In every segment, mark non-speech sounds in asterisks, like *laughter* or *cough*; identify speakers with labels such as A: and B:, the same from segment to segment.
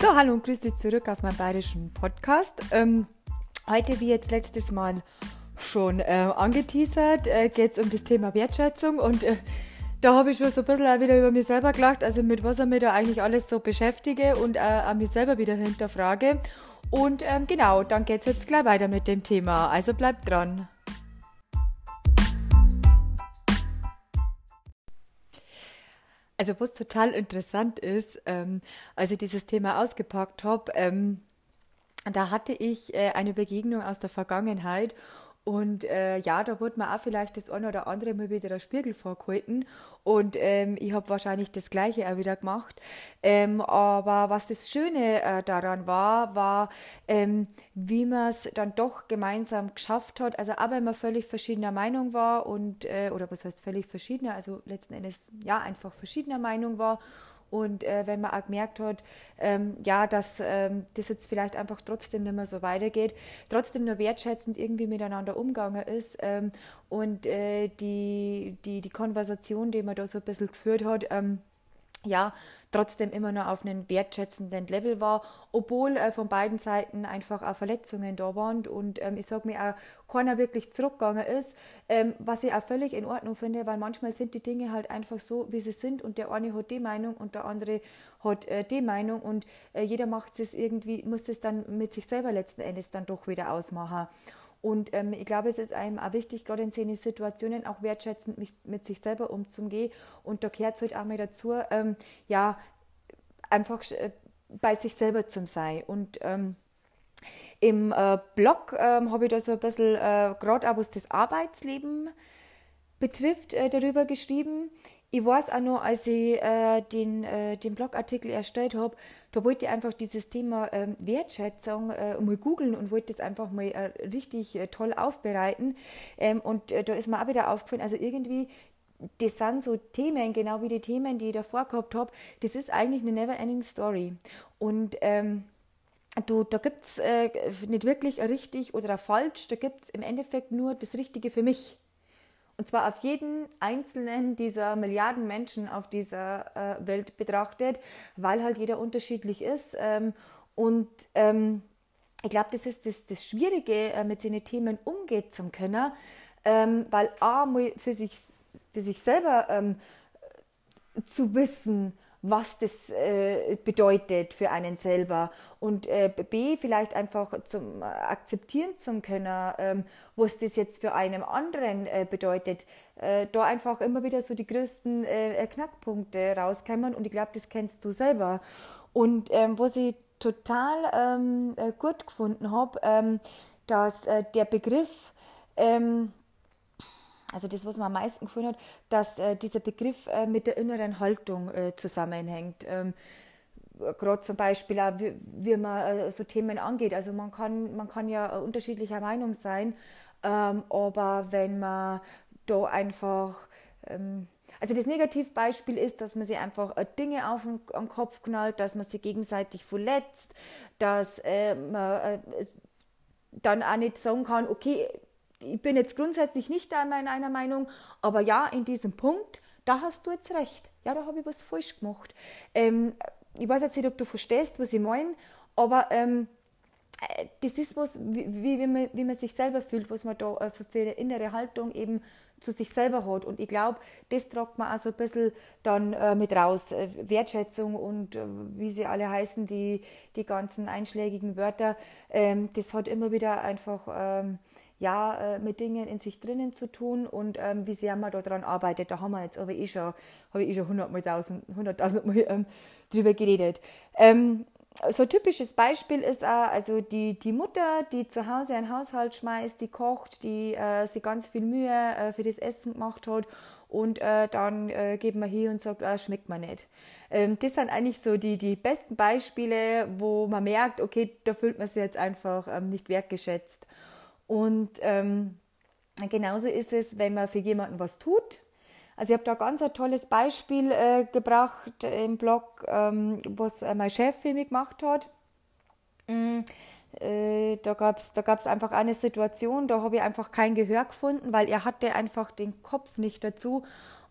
A: So, hallo und grüß dich zurück auf meinem bayerischen Podcast. Ähm, heute, wie jetzt letztes Mal schon äh, angeteasert, äh, geht es um das Thema Wertschätzung und äh, da habe ich schon so ein bisschen wieder über mich selber gelacht, also mit was ich mich da eigentlich alles so beschäftige und äh, an mich selber wieder hinterfrage. Und ähm, genau, dann geht es jetzt gleich weiter mit dem Thema. Also bleibt dran. Also was total interessant ist, ähm, als ich dieses Thema ausgepackt habe, ähm, da hatte ich äh, eine Begegnung aus der Vergangenheit und äh, ja, da wurde mir auch vielleicht das eine oder andere mal wieder der Spiegel vorgehalten. Und ähm, ich habe wahrscheinlich das Gleiche auch wieder gemacht. Ähm, aber was das Schöne äh, daran war, war, ähm, wie man es dann doch gemeinsam geschafft hat. Also wenn man völlig verschiedener Meinung war und, äh, oder was heißt völlig verschiedener, also letzten Endes ja einfach verschiedener Meinung war und äh, wenn man auch gemerkt hat, ähm, ja, dass ähm, das jetzt vielleicht einfach trotzdem nicht mehr so weitergeht, trotzdem nur wertschätzend irgendwie miteinander umgegangen ist ähm, und äh, die, die, die Konversation, die man da so ein bisschen geführt hat, ähm, ja, trotzdem immer noch auf einem wertschätzenden Level war, obwohl äh, von beiden Seiten einfach auch Verletzungen da waren und ähm, ich sage mir auch, keiner wirklich zurückgegangen ist, ähm, was ich auch völlig in Ordnung finde, weil manchmal sind die Dinge halt einfach so, wie sie sind und der eine hat die Meinung und der andere hat äh, die Meinung und äh, jeder macht es irgendwie, muss es dann mit sich selber letzten Endes dann doch wieder ausmachen. Und ähm, ich glaube, es ist einem auch wichtig, gerade in solchen Situationen auch wertschätzend mit, mit sich selber umzugehen. Und da gehört es halt auch mal dazu, ähm, ja, einfach äh, bei sich selber zu sein. Und ähm, im äh, Blog ähm, habe ich da so ein bisschen, äh, gerade auch was das Arbeitsleben betrifft, äh, darüber geschrieben. Ich weiß auch noch, als ich äh, den, äh, den Blogartikel erstellt habe, da wollte ich einfach dieses Thema ähm, Wertschätzung äh, mal googeln und wollte das einfach mal äh, richtig äh, toll aufbereiten. Ähm, und äh, da ist mir auch wieder aufgefallen, also irgendwie, das sind so Themen, genau wie die Themen, die ich davor gehabt habe, das ist eigentlich eine never-ending Story. Und ähm, du, da gibt es äh, nicht wirklich richtig oder falsch, da gibt es im Endeffekt nur das Richtige für mich. Und zwar auf jeden einzelnen dieser Milliarden Menschen auf dieser äh, Welt betrachtet, weil halt jeder unterschiedlich ist. Ähm, und ähm, ich glaube, das ist das, das Schwierige, äh, mit seinen Themen umgehen zu können, ähm, weil A, für sich, für sich selber ähm, zu wissen, was das äh, bedeutet für einen selber. Und äh, B vielleicht einfach zum äh, akzeptieren zu können, ähm, was das jetzt für einen anderen äh, bedeutet, äh, da einfach immer wieder so die größten äh, Knackpunkte rauskommen. Und ich glaube, das kennst du selber. Und ähm, was ich total ähm, gut gefunden habe, ähm, dass der Begriff ähm, also das, was man am meisten gefunden hat, dass äh, dieser Begriff äh, mit der inneren Haltung äh, zusammenhängt. Ähm, Gerade zum Beispiel auch, wie, wie man äh, so Themen angeht. Also man kann, man kann ja unterschiedlicher Meinung sein, ähm, aber wenn man da einfach ähm, also das Negativbeispiel ist, dass man sich einfach äh, Dinge auf den, den, Kopf knallt, dass man sich gegenseitig verletzt, dass äh, man dann auch nicht sagen kann, okay, ich bin jetzt grundsätzlich nicht einmal in einer Meinung, aber ja, in diesem Punkt, da hast du jetzt recht. Ja, da habe ich was falsch gemacht. Ähm, ich weiß jetzt nicht, ob du verstehst, was ich meine, aber ähm, äh, das ist was, wie, wie, man, wie man sich selber fühlt, was man da äh, für, für eine innere Haltung eben zu sich selber hat. Und ich glaube, das tragt man auch so ein bisschen dann äh, mit raus. Äh, Wertschätzung und äh, wie sie alle heißen, die, die ganzen einschlägigen Wörter, ähm, das hat immer wieder einfach ähm, ja, äh, mit Dingen in sich drinnen zu tun und ähm, wie sehr man daran arbeitet. Da haben wir jetzt aber eh schon, habe ich eh schon hundertmal, tausend, hunderttausendmal ähm, drüber geredet. Ähm, so ein typisches Beispiel ist auch, also die, die Mutter, die zu Hause einen Haushalt schmeißt, die kocht, die äh, sich ganz viel Mühe äh, für das Essen gemacht hat und äh, dann äh, geht man hier und sagt, ah, schmeckt man nicht. Ähm, das sind eigentlich so die, die besten Beispiele, wo man merkt, okay, da fühlt man sich jetzt einfach ähm, nicht wertgeschätzt. Und ähm, genauso ist es, wenn man für jemanden was tut. Also ich habe da ganz ein tolles Beispiel äh, gebracht im Blog, ähm, was äh, mein Chef für mich gemacht hat. Mhm. Äh, da gab es da gab's einfach eine Situation, da habe ich einfach kein Gehör gefunden, weil er hatte einfach den Kopf nicht dazu.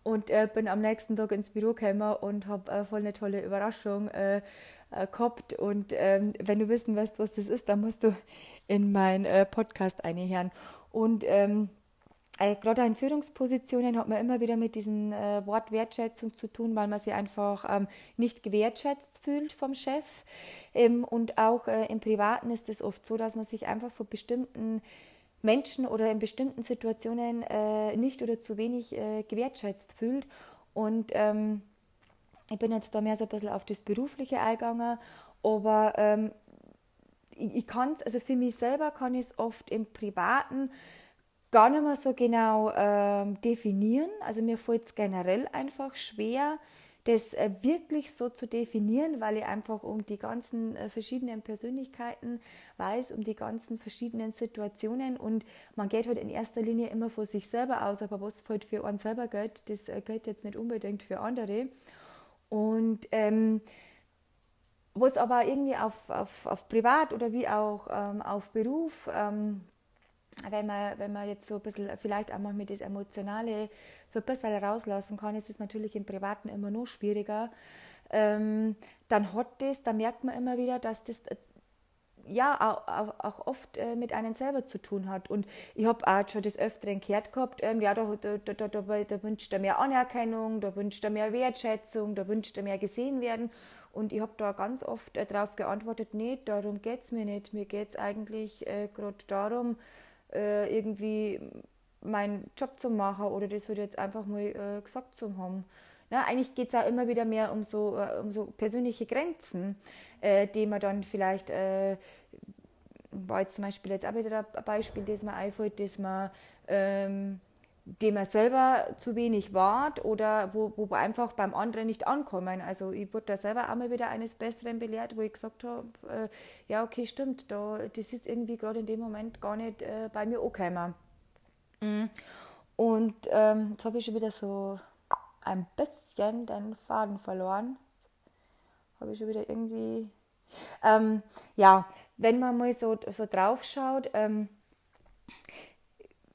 A: und äh, bin am nächsten Tag ins Büro gekommen und habe äh, voll eine tolle Überraschung äh. Und ähm, wenn du wissen willst, was das ist, dann musst du in meinen äh, Podcast einhören. Und ähm, äh, gerade in Führungspositionen hat man immer wieder mit diesem äh, Wort Wertschätzung zu tun, weil man sich einfach ähm, nicht gewertschätzt fühlt vom Chef. Ähm, und auch äh, im Privaten ist es oft so, dass man sich einfach von bestimmten Menschen oder in bestimmten Situationen äh, nicht oder zu wenig äh, gewertschätzt fühlt. Und ähm, ich bin jetzt da mehr so ein bisschen auf das Berufliche eingegangen, aber ähm, ich, ich kann es, also für mich selber kann ich es oft im Privaten gar nicht mehr so genau ähm, definieren. Also mir fällt es generell einfach schwer, das äh, wirklich so zu definieren, weil ich einfach um die ganzen äh, verschiedenen Persönlichkeiten weiß, um die ganzen verschiedenen Situationen und man geht halt in erster Linie immer vor sich selber aus, aber was halt für einen selber gilt, das äh, gilt jetzt nicht unbedingt für andere. Und ähm, was aber irgendwie auf, auf, auf Privat oder wie auch ähm, auf Beruf ähm, wenn man, wenn man jetzt so ein bisschen vielleicht auch mal mit das Emotionale so ein bisschen rauslassen kann, ist es natürlich im Privaten immer noch schwieriger. Ähm, dann hat das, da merkt man immer wieder, dass das ja auch, auch, oft äh, mit einem selber zu tun hat. Und ich habe auch schon des Öfteren gehört gehabt, ähm, ja, da, da, da, da, wünscht er mehr Anerkennung, da wünscht er mehr Wertschätzung, da wünscht er mehr gesehen werden. Und ich habe da ganz oft äh, darauf geantwortet, nee, darum geht es mir nicht. Mir geht es eigentlich äh, gerade darum, äh, irgendwie meinen Job zu machen oder das würde jetzt einfach mal äh, gesagt zu haben. Na, eigentlich geht es auch immer wieder mehr um so, äh, um so persönliche Grenzen, äh, die man dann vielleicht, äh, war jetzt zum Beispiel jetzt auch wieder ein Beispiel, das mir einfällt, dass man, ähm, dem man selber zu wenig wart oder wo, wo einfach beim anderen nicht ankommen. Also ich wurde da selber auch mal wieder eines Besseren belehrt, wo ich gesagt habe, äh, ja okay, stimmt, da, das ist irgendwie gerade in dem Moment gar nicht äh, bei mir angekommen. Mhm. Und ähm, jetzt habe ich schon wieder so ein bisschen den Faden verloren. Habe ich schon wieder irgendwie. Ähm, ja, wenn man mal so, so drauf schaut, ähm,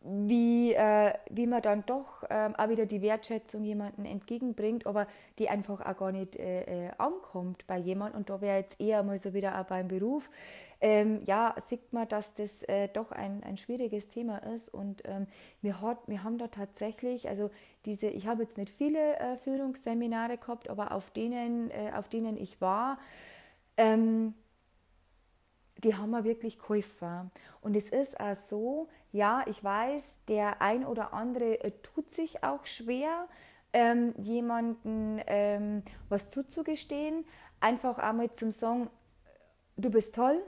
A: wie, äh, wie man dann doch äh, auch wieder die Wertschätzung jemandem entgegenbringt, aber die einfach auch gar nicht äh, äh ankommt bei jemandem. Und da wäre jetzt eher mal so wieder auch beim Beruf. Ähm, ja, sieht man, dass das äh, doch ein, ein schwieriges Thema ist. Und ähm, wir, hat, wir haben da tatsächlich, also diese, ich habe jetzt nicht viele äh, Führungsseminare gehabt, aber auf denen, auf denen ich war, ähm, die haben wir wirklich geholfen. Und es ist auch so, ja, ich weiß, der ein oder andere äh, tut sich auch schwer, ähm, jemanden ähm, was zuzugestehen. Einfach einmal zum Song, du bist toll.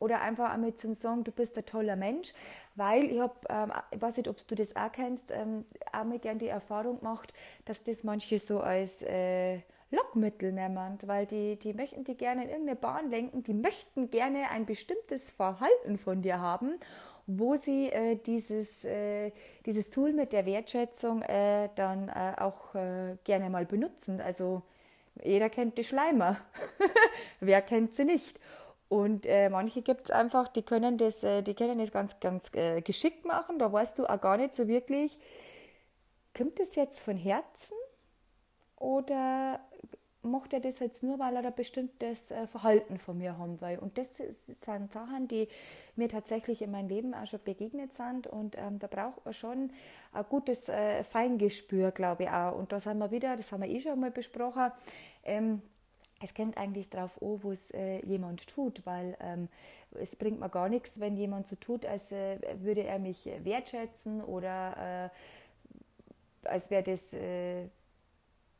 A: Oder einfach einmal zum Song, du bist ein toller Mensch. Weil ich habe, ähm, ich weiß nicht, ob du das auch kennst, ähm, auch mal gerne die Erfahrung gemacht, dass das manche so als äh, Lockmittel nehmen, weil die, die möchten die gerne in irgendeine Bahn lenken, die möchten gerne ein bestimmtes Verhalten von dir haben, wo sie äh, dieses, äh, dieses Tool mit der Wertschätzung äh, dann äh, auch äh, gerne mal benutzen. Also jeder kennt die Schleimer, *laughs* wer kennt sie nicht? Und äh, manche gibt es einfach, die können das, die können das ganz, ganz geschickt machen. Da weißt du auch gar nicht so wirklich, kommt das jetzt von Herzen oder macht er das jetzt nur, weil er ein bestimmtes äh, Verhalten von mir haben will. Und das sind Sachen, die mir tatsächlich in meinem Leben auch schon begegnet sind. Und ähm, da braucht man schon ein gutes äh, Feingespür, glaube ich auch. Und da sind wir wieder, das haben wir eh schon mal besprochen, ähm, es kommt eigentlich darauf an, was äh, jemand tut, weil ähm, es bringt mir gar nichts, wenn jemand so tut, als äh, würde er mich wertschätzen oder äh, als wäre das äh,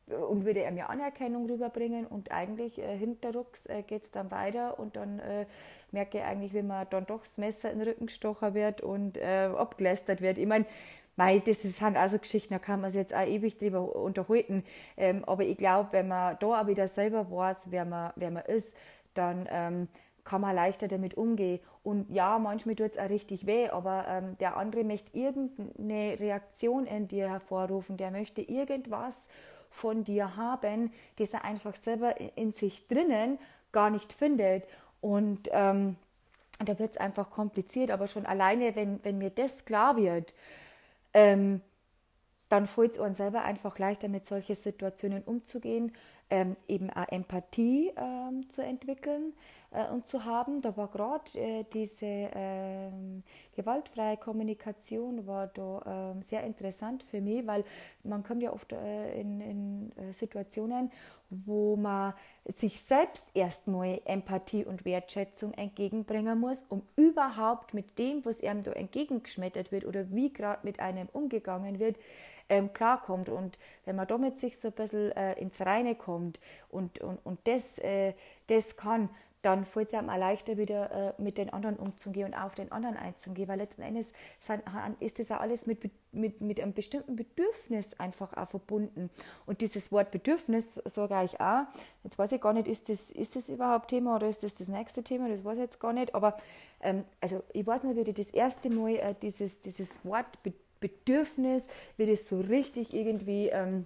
A: und würde er mir Anerkennung rüberbringen und eigentlich äh, hinterrucks äh, geht es dann weiter und dann äh, merke ich eigentlich, wie man dann doch das Messer in den Rücken gestochen wird und äh, abgelästert wird. Ich meine, Mei, das sind also Geschichten, da kann man sich jetzt auch ewig drüber unterhalten. Ähm, aber ich glaube, wenn man da auch wieder selber weiß, wer man, wer man ist, dann ähm, kann man leichter damit umgehen. Und ja, manchmal tut es auch richtig weh, aber ähm, der andere möchte irgendeine Reaktion in dir hervorrufen, der möchte irgendwas von dir haben, das er einfach selber in sich drinnen gar nicht findet. Und ähm, da wird es einfach kompliziert, aber schon alleine, wenn, wenn mir das klar wird, ähm, dann fällt es uns selber einfach leichter, mit solchen Situationen umzugehen, ähm, eben auch Empathie ähm, zu entwickeln und zu haben. Da war gerade äh, diese ähm, gewaltfreie Kommunikation war da ähm, sehr interessant für mich, weil man kommt ja oft äh, in, in äh, Situationen, wo man sich selbst erstmal Empathie und Wertschätzung entgegenbringen muss, um überhaupt mit dem, was einem da entgegengeschmettert wird oder wie gerade mit einem umgegangen wird, ähm, klarkommt. Und wenn man damit sich so ein bisschen äh, ins Reine kommt und, und, und das, äh, das kann, dann fällt es einem auch leichter, wieder äh, mit den anderen umzugehen und auf den anderen einzugehen, weil letzten Endes sind, ist das auch alles mit, mit, mit einem bestimmten Bedürfnis einfach auch verbunden. Und dieses Wort Bedürfnis, sage ich auch, jetzt weiß ich gar nicht, ist das, ist das überhaupt Thema oder ist das das nächste Thema, das weiß ich jetzt gar nicht, aber ähm, also ich weiß nicht, wie ich das erste Mal äh, dieses, dieses Wort Bedürfnis, wie das so richtig irgendwie... Ähm,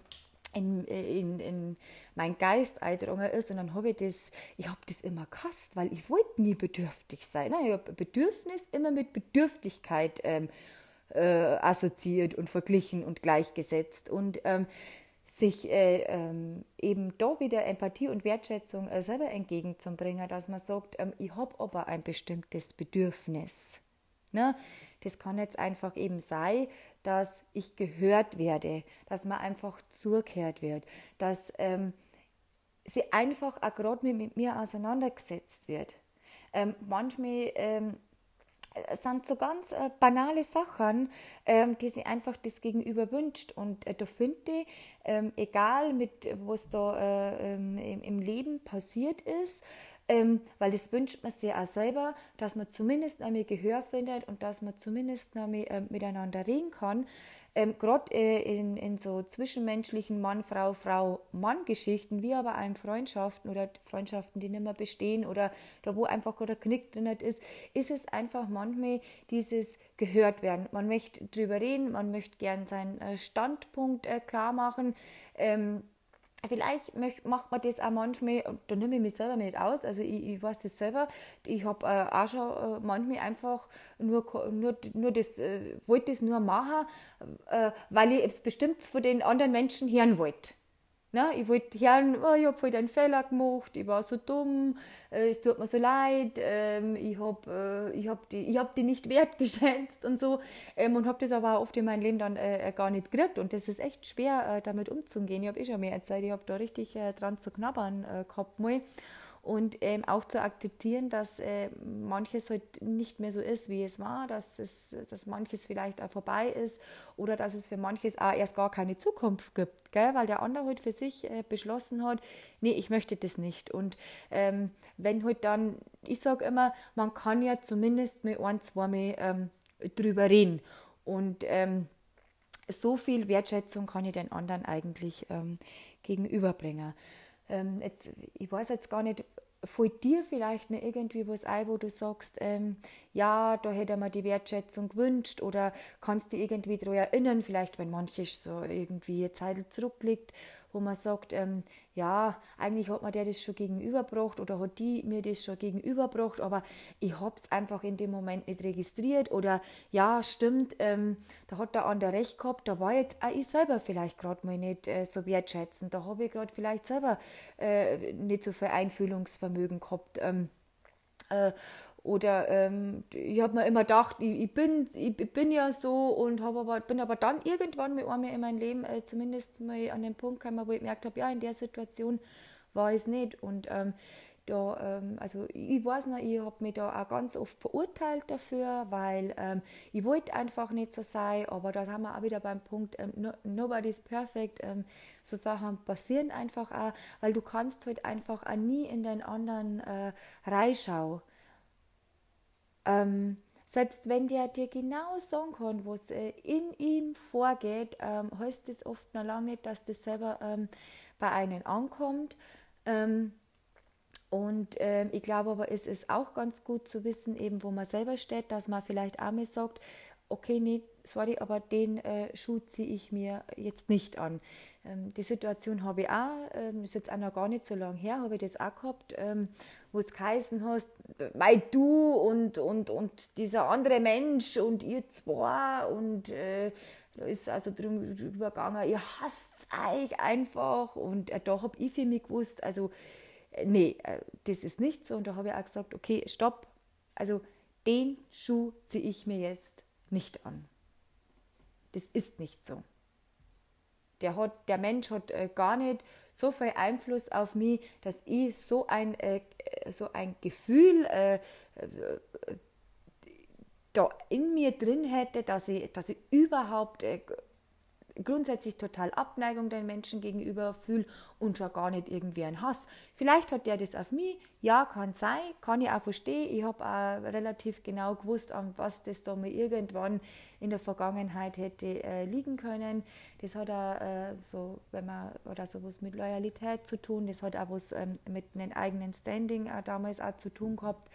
A: in, in, in mein Geist eingedrungen ist und dann habe ich das, ich habe das immer gehasst, weil ich wollte nie bedürftig sein. Ich habe Bedürfnis immer mit Bedürftigkeit ähm, äh, assoziiert und verglichen und gleichgesetzt und ähm, sich äh, ähm, eben da wieder Empathie und Wertschätzung äh, selber entgegenzubringen, dass man sagt, ähm, ich habe aber ein bestimmtes Bedürfnis. Ne? Das kann jetzt einfach eben sein, dass ich gehört werde, dass man einfach zugehört wird, dass ähm, sie einfach auch gerade mit, mit, mir auseinandergesetzt wird. Ähm, manchmal ähm, sind so ganz äh, banale Sachen, ähm, die sie einfach das Gegenüber wünscht. Und äh, da finde ich, ähm, egal mit was da äh, ähm, im, im, Leben passiert ist, ähm, weil das wünscht man sich auch selber, dass man zumindest einmal Gehör findet und dass man zumindest einmal äh, miteinander reden kann. Ähm, Gerade äh, in, in so zwischenmenschlichen Mann, Frau, Frau, Mann-Geschichten, wie aber auch in Freundschaften oder Freundschaften, die nicht mehr bestehen oder da, wo einfach gerade ein Knick drin ist, ist es einfach manchmal dieses gehört werden. Man möchte drüber reden, man möchte gern seinen äh, Standpunkt äh, klar machen. Ähm, Vielleicht macht man das auch manchmal, da nehme ich mich selber nicht aus, also ich, ich weiß das selber, ich habe äh, auch schon äh, manchmal einfach nur, nur, nur das, äh, wollte das nur machen, äh, weil ich es bestimmt von den anderen Menschen hören wollte. Ne? Ich wollte hören, oh, ich habe voll einen Fehler gemacht, ich war so dumm, äh, es tut mir so leid, ähm, ich habe äh, hab die, hab die nicht *laughs* wertgeschätzt und so. Ähm, und habe das aber oft in meinem Leben dann äh, gar nicht gekriegt. Und das ist echt schwer, äh, damit umzugehen. Ich habe eh schon mehr Zeit, ich habe da richtig äh, dran zu knabbern äh, gehabt mal und ähm, auch zu akzeptieren, dass äh, manches halt nicht mehr so ist, wie es war, dass, es, dass manches vielleicht auch vorbei ist oder dass es für manches auch erst gar keine Zukunft gibt, gell? weil der andere halt für sich äh, beschlossen hat, nee, ich möchte das nicht. Und ähm, wenn halt dann, ich sage immer, man kann ja zumindest mit ein, zwei Mal ähm, drüber reden und ähm, so viel Wertschätzung kann ich den anderen eigentlich ähm, gegenüberbringen ähm, jetzt, ich weiß jetzt gar nicht, fällt dir vielleicht noch irgendwie was ein, wo du sagst, ähm, ja, da hätte man die Wertschätzung gewünscht oder kannst du irgendwie daran erinnern, vielleicht wenn manches so irgendwie eine Zeit zurückliegt, wo man sagt, ähm, ja, eigentlich hat mir der das schon gegenüberbracht oder hat die mir das schon gegenüberbracht, aber ich habe es einfach in dem Moment nicht registriert oder ja, stimmt, ähm, da hat der andere recht gehabt, da war jetzt auch ich selber vielleicht gerade mal nicht äh, so wertschätzend, da habe ich gerade vielleicht selber äh, nicht so viel Einfühlungsvermögen gehabt. Ähm, äh, oder ähm, ich habe mir immer gedacht, ich, ich, bin, ich bin ja so und aber, bin aber dann irgendwann mit einmal in meinem Leben äh, zumindest mal an den Punkt gekommen, wo ich gemerkt habe, ja, in der Situation war es nicht. Und ähm, da, ähm, also ich weiß noch, ich habe mich da auch ganz oft verurteilt dafür, weil ähm, ich wollte einfach nicht so sein, aber da haben wir auch wieder beim Punkt, ähm, no, nobody's perfect, ähm, so Sachen passieren einfach auch, weil du kannst halt einfach auch nie in den anderen äh, reinschauen. Ähm, selbst wenn der dir genau sagen kann, was äh, in ihm vorgeht, ähm, heißt das oft noch lange nicht, dass das selber ähm, bei einem ankommt. Ähm, und ähm, ich glaube aber, es ist auch ganz gut zu wissen, eben wo man selber steht, dass man vielleicht auch mal sagt, okay, nee, sorry, aber den äh, Schuh ziehe ich mir jetzt nicht an. Ähm, die Situation habe ich auch, ähm, ist jetzt auch noch gar nicht so lange her, habe ich das auch gehabt, ähm, wo es geheißen hast, mei du und, und, und dieser andere Mensch und ihr zwei und äh, da ist also drüber gegangen, ihr hasst euch einfach und äh, da habe ich für mich gewusst, also äh, nee, äh, das ist nicht so und da habe ich auch gesagt, okay, stopp, also den Schuh ziehe ich mir jetzt nicht an. Das ist nicht so. Der, hat, der Mensch hat äh, gar nicht so viel Einfluss auf mich, dass ich so ein, äh, so ein Gefühl äh, äh da in mir drin hätte, dass ich, dass ich überhaupt äh, grundsätzlich total Abneigung den Menschen gegenüber fühle und schon gar nicht irgendwie einen Hass. Vielleicht hat der das auf mich, ja, kann sein, kann ich auch verstehen. Ich habe auch relativ genau gewusst, an was das da mal irgendwann in der Vergangenheit hätte äh, liegen können. Das hat auch äh, so, wenn man, oder sowas mit Loyalität zu tun, das hat auch was ähm, mit einem eigenen Standing auch damals auch zu tun gehabt.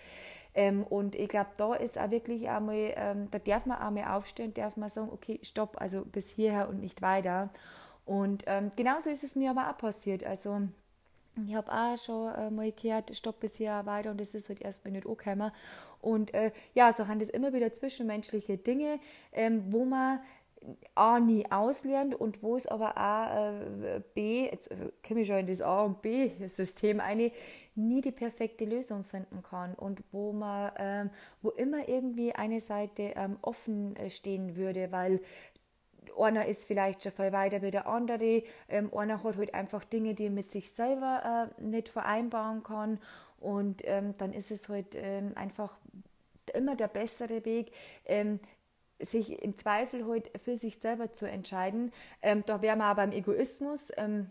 A: Ähm, und ich glaube, da ist auch wirklich einmal, ähm, da darf man einmal aufstehen, darf man sagen, okay, stopp, also bis hierher und nicht weiter. Und ähm, genauso ist es mir aber auch passiert. Also ich habe auch schon äh, mal gehört, stopp bis hier weiter und das ist halt erstmal nicht angekommen. Und äh, ja, so haben das immer wieder zwischenmenschliche Dinge, ähm, wo man A nie auslernt und wo es aber auch äh, B, jetzt äh, komme ich schon in das A und B-System eine, nie die perfekte Lösung finden kann und wo man, ähm, wo immer irgendwie eine Seite ähm, offen äh, stehen würde, weil einer ist vielleicht schon viel weiter wie der andere, ähm, einer hat halt einfach Dinge, die er mit sich selber äh, nicht vereinbaren kann und ähm, dann ist es halt ähm, einfach immer der bessere Weg, ähm, sich im Zweifel halt für sich selber zu entscheiden. Ähm, wären wir aber beim Egoismus. Ähm,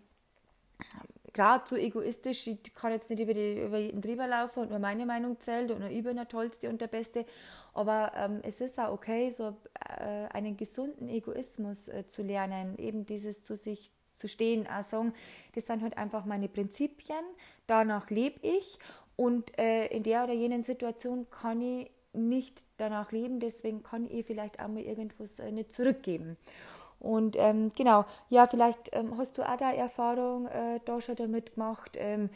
A: klar, zu egoistisch, ich kann jetzt nicht über, die, über jeden drüber laufen und nur meine Meinung zählt und nur ich bin der Tollste und der Beste. Aber ähm, es ist auch okay, so äh, einen gesunden Egoismus äh, zu lernen, eben dieses zu sich zu stehen, auch das sind halt einfach meine Prinzipien, danach lebe ich und äh, in der oder jenen Situation kann ich nicht danach leben, deswegen kann ich vielleicht auch mal irgendwas nicht zurückgeben. Und ähm, genau, ja, vielleicht ähm, hast du auch da Erfahrung äh, da schon damit gemacht, ähm,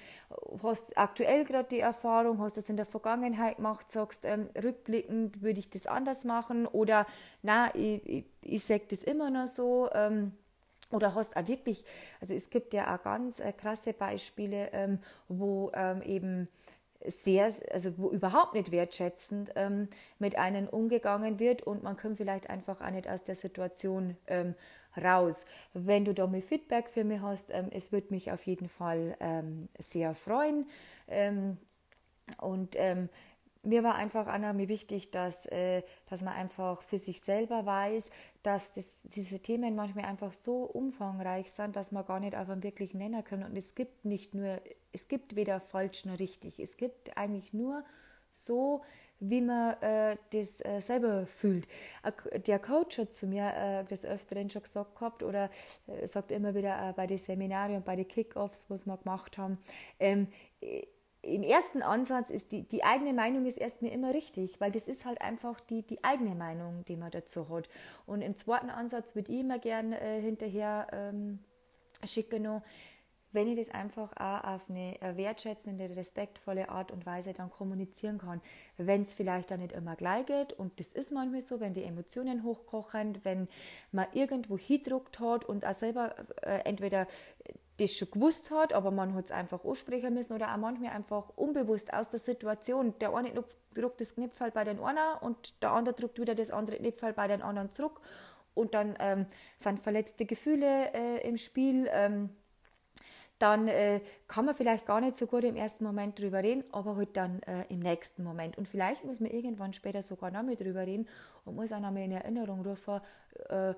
A: hast aktuell gerade die Erfahrung, hast das in der Vergangenheit gemacht, sagst, ähm, rückblickend würde ich das anders machen oder na, ich, ich, ich sage das immer noch so. Ähm, oder hast auch wirklich, also es gibt ja auch ganz äh, krasse Beispiele, ähm, wo eben sehr, also wo überhaupt nicht wertschätzend ähm, mit einem umgegangen wird und man kommt vielleicht einfach auch nicht aus der Situation ähm, raus. Wenn du da mal Feedback für mich hast, ähm, es würde mich auf jeden Fall ähm, sehr freuen. Ähm, und ähm, mir war einfach mir wichtig, dass, äh, dass man einfach für sich selber weiß, dass das, diese Themen manchmal einfach so umfangreich sind, dass man gar nicht auf einen wirklichen Nenner können. Und es gibt nicht nur, es gibt weder falsch noch richtig. Es gibt eigentlich nur so, wie man äh, das äh, selber fühlt. Der Coach hat zu mir äh, des Öfteren schon gesagt gehabt oder äh, sagt immer wieder äh, bei den Seminaren und bei den Kickoffs, was wir gemacht haben, ähm, im ersten Ansatz ist die, die eigene Meinung ist erstmal immer richtig, weil das ist halt einfach die, die eigene Meinung, die man dazu hat. Und im zweiten Ansatz würde ich immer gerne äh, hinterher ähm, schicken, noch, wenn ich das einfach auch auf eine wertschätzende, respektvolle Art und Weise dann kommunizieren kann. Wenn es vielleicht dann nicht immer gleich geht, und das ist manchmal so, wenn die Emotionen hochkochen, wenn man irgendwo hingedruckt hat und auch selber äh, entweder das schon gewusst hat, aber man hat es einfach aussprechen müssen oder auch manchmal einfach unbewusst aus der Situation. Der eine druckt das Knipfel bei den einen und der andere druckt wieder das andere Knipfel bei den anderen zurück und dann ähm, sind verletzte Gefühle äh, im Spiel. Ähm, dann äh, kann man vielleicht gar nicht so gut im ersten Moment drüber reden, aber halt dann äh, im nächsten Moment. Und vielleicht muss man irgendwann später sogar noch mal drüber reden und muss auch noch mal in Erinnerung rufen, äh,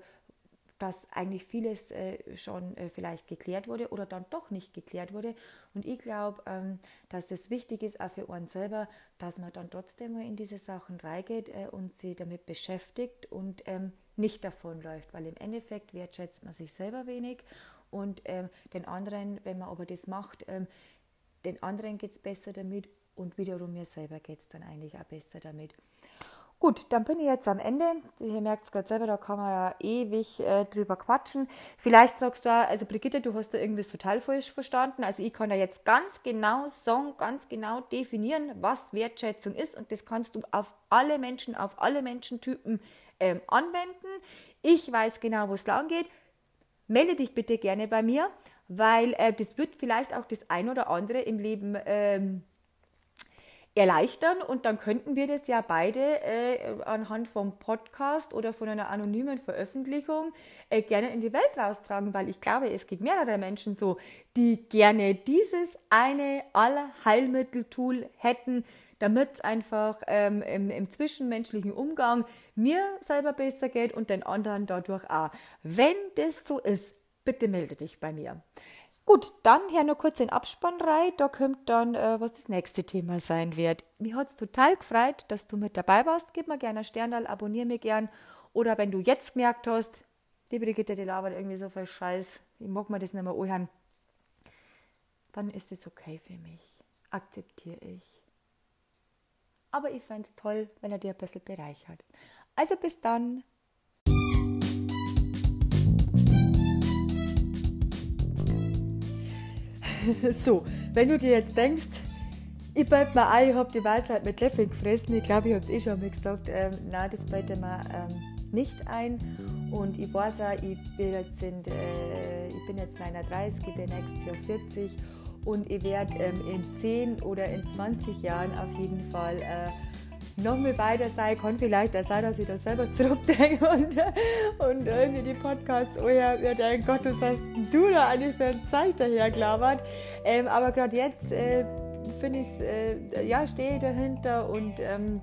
A: dass eigentlich vieles äh, schon äh, vielleicht geklärt wurde oder dann doch nicht geklärt wurde. Und ich glaube, ähm, dass es wichtig ist, auch für uns selber, dass man dann trotzdem mal in diese Sachen reingeht äh, und sich damit beschäftigt und ähm, nicht davonläuft, weil im Endeffekt wertschätzt man sich selber wenig und ähm, den anderen, wenn man aber das macht, ähm, den anderen geht es besser damit und wiederum mir selber geht es dann eigentlich auch besser damit. Gut, dann bin ich jetzt am Ende. Ihr merkt es gerade selber, da kann man ja ewig äh, drüber quatschen. Vielleicht sagst du, also Brigitte, du hast da irgendwas total falsch verstanden. Also ich kann da jetzt ganz genau sagen, ganz genau definieren, was Wertschätzung ist. Und das kannst du auf alle Menschen, auf alle Menschentypen ähm, anwenden. Ich weiß genau, wo es lang geht. Melde dich bitte gerne bei mir, weil äh, das wird vielleicht auch das ein oder andere im Leben ähm, erleichtern und dann könnten wir das ja beide äh, anhand vom Podcast oder von einer anonymen Veröffentlichung äh, gerne in die Welt raustragen, weil ich glaube, es geht mehrere Menschen so, die gerne dieses eine Allerheilmittel-Tool hätten, damit es einfach ähm, im, im zwischenmenschlichen Umgang mir selber besser geht und den anderen dadurch auch. Wenn das so ist, bitte melde dich bei mir. Gut, dann hier nur kurz den Abspann rein. Da kommt dann, äh, was das nächste Thema sein wird. Mir hat es total gefreut, dass du mit dabei warst. Gib mir gerne einen Stern, abonniere mir gern. Oder wenn du jetzt gemerkt hast, die Brigitte, die labert irgendwie so viel Scheiß, ich mag mir das nicht mehr anhören, dann ist es okay für mich. Akzeptiere ich. Aber ich fände es toll, wenn er dir ein bisschen bereichert. Also bis dann. *laughs* so, wenn du dir jetzt denkst, ich beute mir ein, ich habe die Weisheit mit Löffeln gefressen, ich glaube, ich habe es eh schon mal gesagt, ähm, nein, das beute mir ähm, nicht ein. Und ich weiß auch, ich bin jetzt, in, äh, ich bin jetzt 39, ich bin nächstes Jahr 40 und ich werde ähm, in 10 oder in 20 Jahren auf jeden Fall äh, noch mal weiter sein kann. Vielleicht auch sein, dass ich da selber zurückdenke und, und irgendwie die Podcasts, oh ja, dein Gott, was hast du da eigentlich für ein Zeichen daher gelabert? Ähm, aber gerade jetzt äh, finde ich äh, ja, stehe ich dahinter und ähm,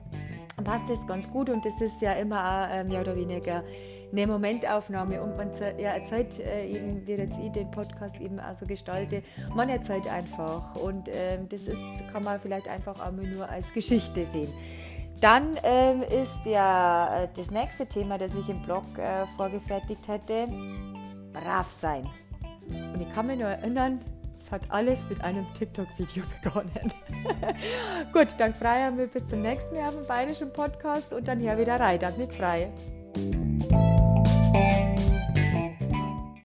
A: passt das ganz gut und das ist ja immer auch äh, mehr oder weniger eine Momentaufnahme und man ja, erzählt äh, eben, wie jetzt ich den Podcast eben auch so gestalte, man erzählt einfach und ähm, das ist, kann man vielleicht einfach auch nur als Geschichte sehen. Dann ähm, ist ja äh, das nächste Thema, das ich im Blog äh, vorgefertigt hätte, brav sein. Und ich kann mich nur erinnern, es hat alles mit einem TikTok-Video *laughs* begonnen. *laughs* Gut, dann freue ich mich bis zum nächsten Mal auf dem Bayerischen Podcast und dann hier wieder rein. Dann mit frei.